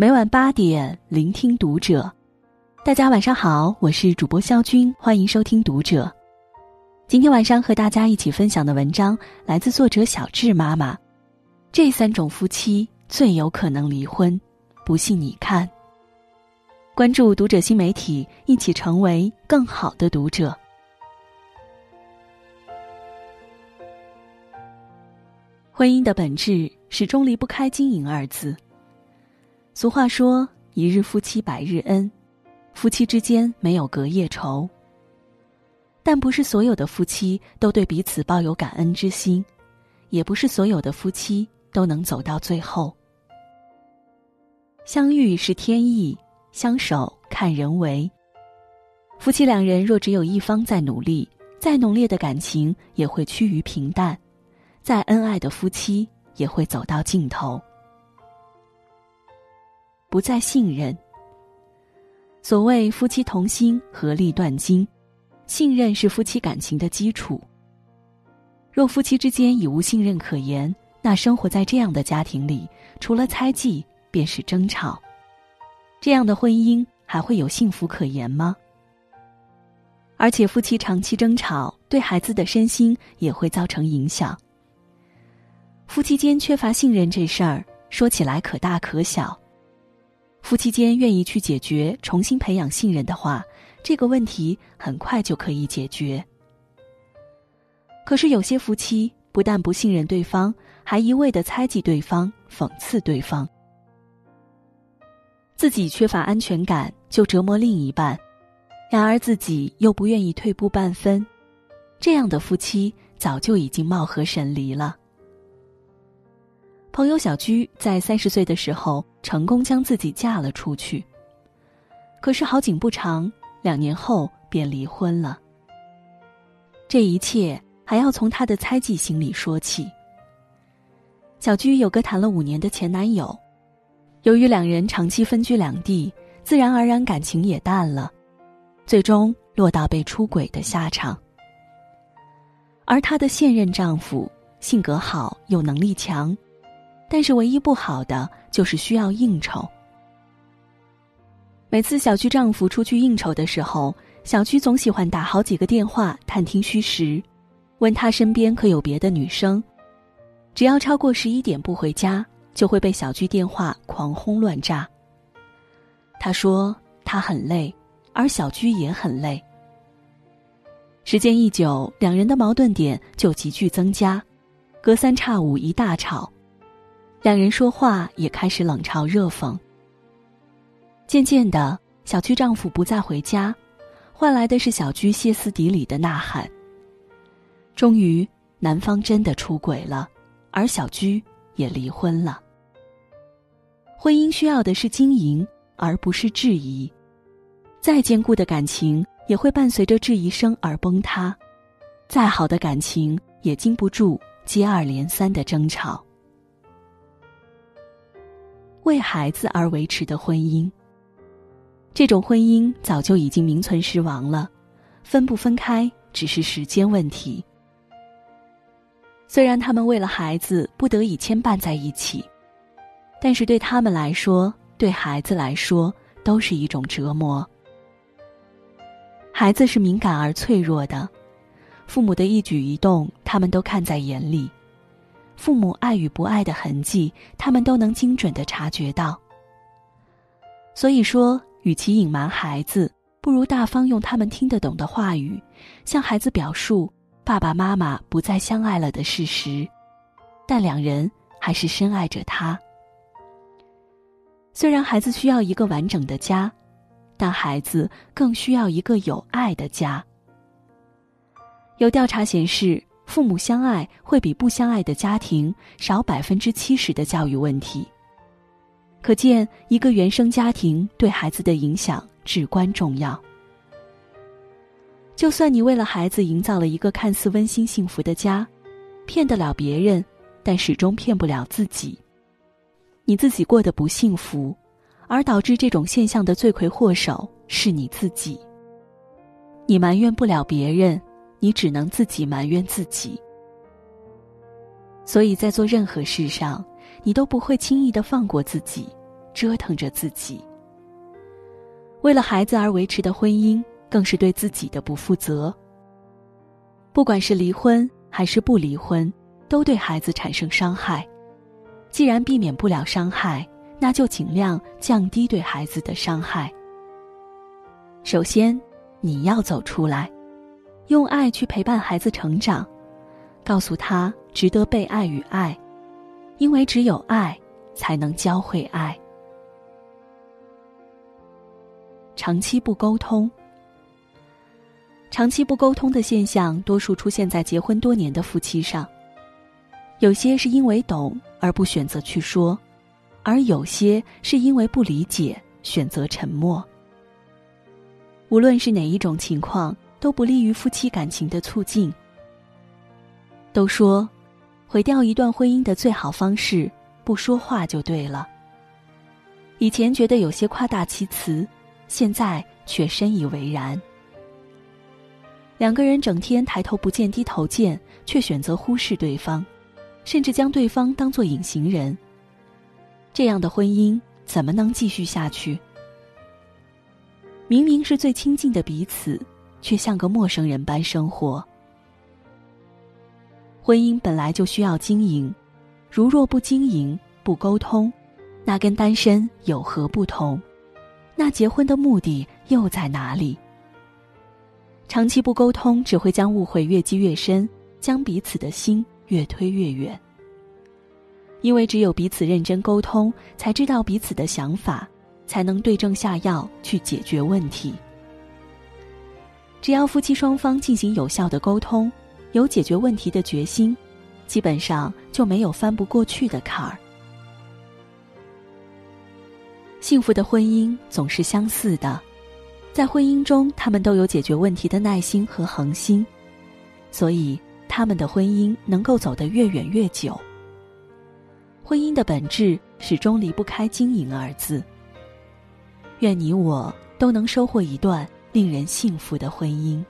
每晚八点，聆听读者。大家晚上好，我是主播肖军，欢迎收听读者。今天晚上和大家一起分享的文章来自作者小智妈妈。这三种夫妻最有可能离婚，不信你看。关注读者新媒体，一起成为更好的读者。婚姻的本质始终离不开经营二字。俗话说：“一日夫妻百日恩”，夫妻之间没有隔夜仇。但不是所有的夫妻都对彼此抱有感恩之心，也不是所有的夫妻都能走到最后。相遇是天意，相守看人为。夫妻两人若只有一方在努力，再浓烈的感情也会趋于平淡；再恩爱的夫妻也会走到尽头。不再信任。所谓夫妻同心，合力断金。信任是夫妻感情的基础。若夫妻之间已无信任可言，那生活在这样的家庭里，除了猜忌便是争吵。这样的婚姻还会有幸福可言吗？而且夫妻长期争吵，对孩子的身心也会造成影响。夫妻间缺乏信任这事儿，说起来可大可小。夫妻间愿意去解决，重新培养信任的话。这个问题很快就可以解决。可是有些夫妻不但不信任对方，还一味的猜忌对方、讽刺对方，自己缺乏安全感就折磨另一半，然而自己又不愿意退步半分，这样的夫妻早就已经貌合神离了。朋友小居在三十岁的时候成功将自己嫁了出去，可是好景不长。两年后便离婚了。这一切还要从他的猜忌心理说起。小居有个谈了五年的前男友，由于两人长期分居两地，自然而然感情也淡了，最终落到被出轨的下场。而她的现任丈夫性格好又能力强，但是唯一不好的就是需要应酬。每次小居丈夫出去应酬的时候，小居总喜欢打好几个电话探听虚实，问他身边可有别的女生。只要超过十一点不回家，就会被小居电话狂轰乱炸。他说他很累，而小居也很累。时间一久，两人的矛盾点就急剧增加，隔三差五一大吵，两人说话也开始冷嘲热讽。渐渐的，小居丈夫不再回家，换来的是小居歇斯底里的呐喊。终于，男方真的出轨了，而小居也离婚了。婚姻需要的是经营，而不是质疑。再坚固的感情，也会伴随着质疑声而崩塌；再好的感情，也经不住接二连三的争吵。为孩子而维持的婚姻。这种婚姻早就已经名存实亡了，分不分开只是时间问题。虽然他们为了孩子不得已牵绊在一起，但是对他们来说，对孩子来说都是一种折磨。孩子是敏感而脆弱的，父母的一举一动他们都看在眼里，父母爱与不爱的痕迹他们都能精准的察觉到。所以说。与其隐瞒孩子，不如大方用他们听得懂的话语，向孩子表述爸爸妈妈不再相爱了的事实，但两人还是深爱着他。虽然孩子需要一个完整的家，但孩子更需要一个有爱的家。有调查显示，父母相爱会比不相爱的家庭少百分之七十的教育问题。可见，一个原生家庭对孩子的影响至关重要。就算你为了孩子营造了一个看似温馨幸福的家，骗得了别人，但始终骗不了自己。你自己过得不幸福，而导致这种现象的罪魁祸首是你自己。你埋怨不了别人，你只能自己埋怨自己。所以在做任何事上。你都不会轻易的放过自己，折腾着自己。为了孩子而维持的婚姻，更是对自己的不负责。不管是离婚还是不离婚，都对孩子产生伤害。既然避免不了伤害，那就尽量降低对孩子的伤害。首先，你要走出来，用爱去陪伴孩子成长，告诉他值得被爱与爱，因为只有爱才能教会爱。长期不沟通，长期不沟通的现象，多数出现在结婚多年的夫妻上。有些是因为懂而不选择去说，而有些是因为不理解选择沉默。无论是哪一种情况，都不利于夫妻感情的促进。都说，毁掉一段婚姻的最好方式，不说话就对了。以前觉得有些夸大其词。现在却深以为然。两个人整天抬头不见低头见，却选择忽视对方，甚至将对方当作隐形人。这样的婚姻怎么能继续下去？明明是最亲近的彼此，却像个陌生人般生活。婚姻本来就需要经营，如若不经营、不沟通，那跟单身有何不同？那结婚的目的又在哪里？长期不沟通，只会将误会越积越深，将彼此的心越推越远。因为只有彼此认真沟通，才知道彼此的想法，才能对症下药去解决问题。只要夫妻双方进行有效的沟通，有解决问题的决心，基本上就没有翻不过去的坎儿。幸福的婚姻总是相似的，在婚姻中，他们都有解决问题的耐心和恒心，所以他们的婚姻能够走得越远越久。婚姻的本质始终离不开“经营”二字。愿你我都能收获一段令人幸福的婚姻。